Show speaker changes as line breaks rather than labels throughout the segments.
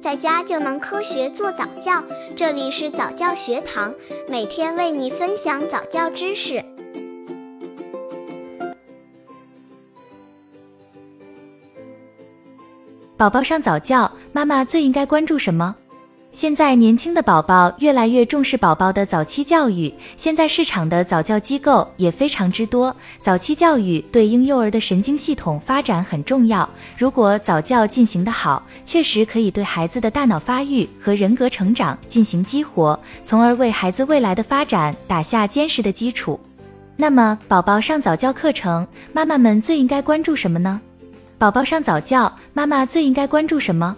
在家就能科学做早教。这里是早教学堂，每天为你分享早教知识。
宝宝上早教，妈妈最应该关注什么？现在年轻的宝宝越来越重视宝宝的早期教育，现在市场的早教机构也非常之多。早期教育对婴幼儿的神经系统发展很重要，如果早教进行的好，确实可以对孩子的大脑发育和人格成长进行激活，从而为孩子未来的发展打下坚实的基础。那么，宝宝上早教课程，妈妈们最应该关注什么呢？宝宝上早教，妈妈最应该关注什么？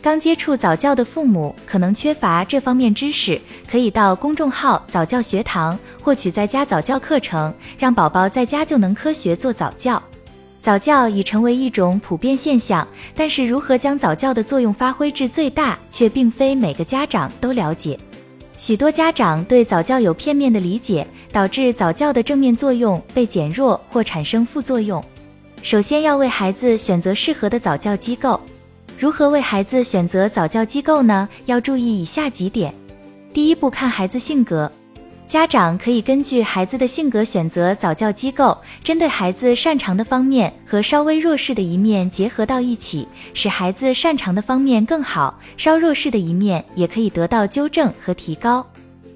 刚接触早教的父母可能缺乏这方面知识，可以到公众号早教学堂获取在家早教课程，让宝宝在家就能科学做早教。早教已成为一种普遍现象，但是如何将早教的作用发挥至最大，却并非每个家长都了解。许多家长对早教有片面的理解，导致早教的正面作用被减弱或产生副作用。首先要为孩子选择适合的早教机构。如何为孩子选择早教机构呢？要注意以下几点。第一步，看孩子性格，家长可以根据孩子的性格选择早教机构，针对孩子擅长的方面和稍微弱势的一面结合到一起，使孩子擅长的方面更好，稍弱势的一面也可以得到纠正和提高。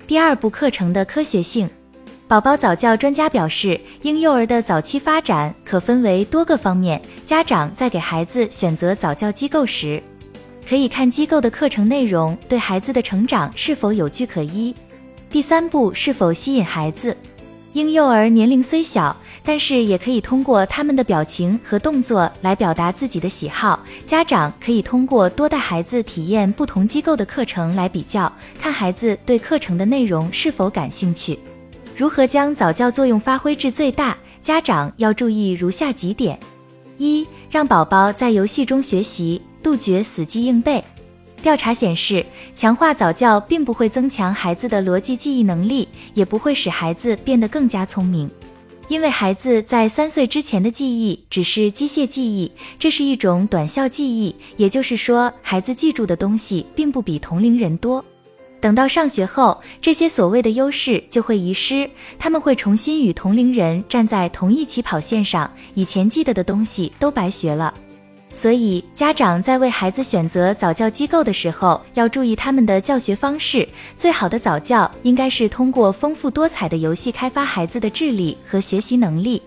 第二步，课程的科学性。宝宝早教专家表示，婴幼儿的早期发展可分为多个方面。家长在给孩子选择早教机构时，可以看机构的课程内容对孩子的成长是否有据可依。第三步，是否吸引孩子？婴幼儿年龄虽小，但是也可以通过他们的表情和动作来表达自己的喜好。家长可以通过多带孩子体验不同机构的课程来比较，看孩子对课程的内容是否感兴趣。如何将早教作用发挥至最大？家长要注意如下几点：一、让宝宝在游戏中学习，杜绝死记硬背。调查显示，强化早教并不会增强孩子的逻辑记忆能力，也不会使孩子变得更加聪明，因为孩子在三岁之前的记忆只是机械记忆，这是一种短效记忆，也就是说，孩子记住的东西并不比同龄人多。等到上学后，这些所谓的优势就会遗失，他们会重新与同龄人站在同一起跑线上，以前记得的东西都白学了。所以，家长在为孩子选择早教机构的时候，要注意他们的教学方式。最好的早教应该是通过丰富多彩的游戏开发孩子的智力和学习能力。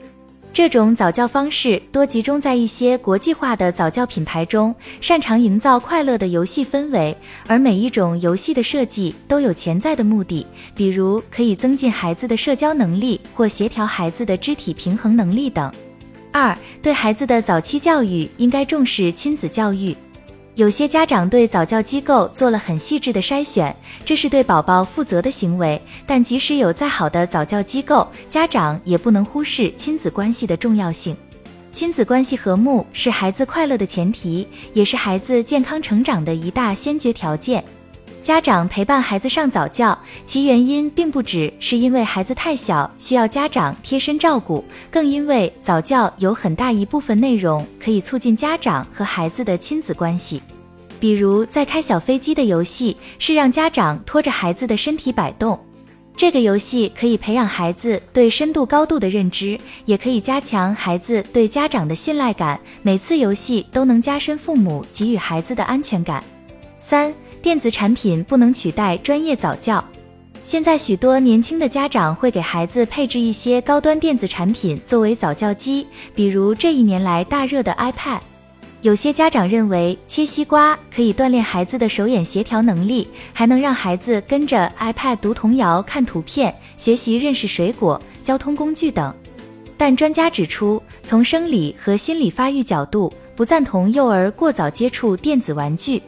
这种早教方式多集中在一些国际化的早教品牌中，擅长营造快乐的游戏氛围。而每一种游戏的设计都有潜在的目的，比如可以增进孩子的社交能力或协调孩子的肢体平衡能力等。二，对孩子的早期教育应该重视亲子教育。有些家长对早教机构做了很细致的筛选，这是对宝宝负责的行为。但即使有再好的早教机构，家长也不能忽视亲子关系的重要性。亲子关系和睦是孩子快乐的前提，也是孩子健康成长的一大先决条件。家长陪伴孩子上早教，其原因并不只是因为孩子太小需要家长贴身照顾，更因为早教有很大一部分内容可以促进家长和孩子的亲子关系。比如，在开小飞机的游戏是让家长拖着孩子的身体摆动，这个游戏可以培养孩子对深度高度的认知，也可以加强孩子对家长的信赖感。每次游戏都能加深父母给予孩子的安全感。三。电子产品不能取代专业早教。现在许多年轻的家长会给孩子配置一些高端电子产品作为早教机，比如这一年来大热的 iPad。有些家长认为切西瓜可以锻炼孩子的手眼协调能力，还能让孩子跟着 iPad 读童谣、看图片、学习认识水果、交通工具等。但专家指出，从生理和心理发育角度，不赞同幼儿过早接触电子玩具。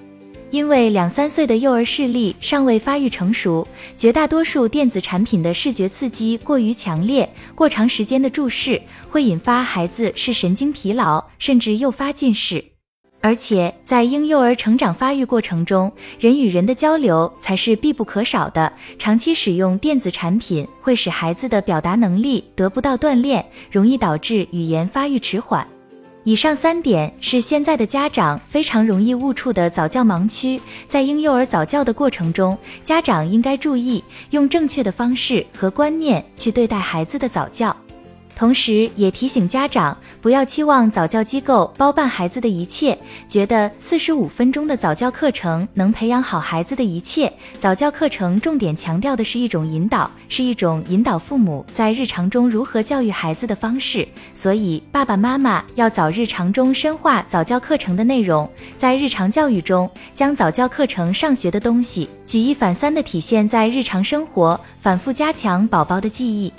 因为两三岁的幼儿视力尚未发育成熟，绝大多数电子产品的视觉刺激过于强烈，过长时间的注视会引发孩子视神经疲劳，甚至诱发近视。而且在婴幼儿成长发育过程中，人与人的交流才是必不可少的。长期使用电子产品会使孩子的表达能力得不到锻炼，容易导致语言发育迟缓。以上三点是现在的家长非常容易误触的早教盲区，在婴幼儿早教的过程中，家长应该注意用正确的方式和观念去对待孩子的早教。同时，也提醒家长不要期望早教机构包办孩子的一切，觉得四十五分钟的早教课程能培养好孩子的一切。早教课程重点强调的是一种引导，是一种引导父母在日常中如何教育孩子的方式。所以，爸爸妈妈要早日常中深化早教课程的内容，在日常教育中将早教课程上学的东西举一反三的体现在日常生活，反复加强宝宝的记忆。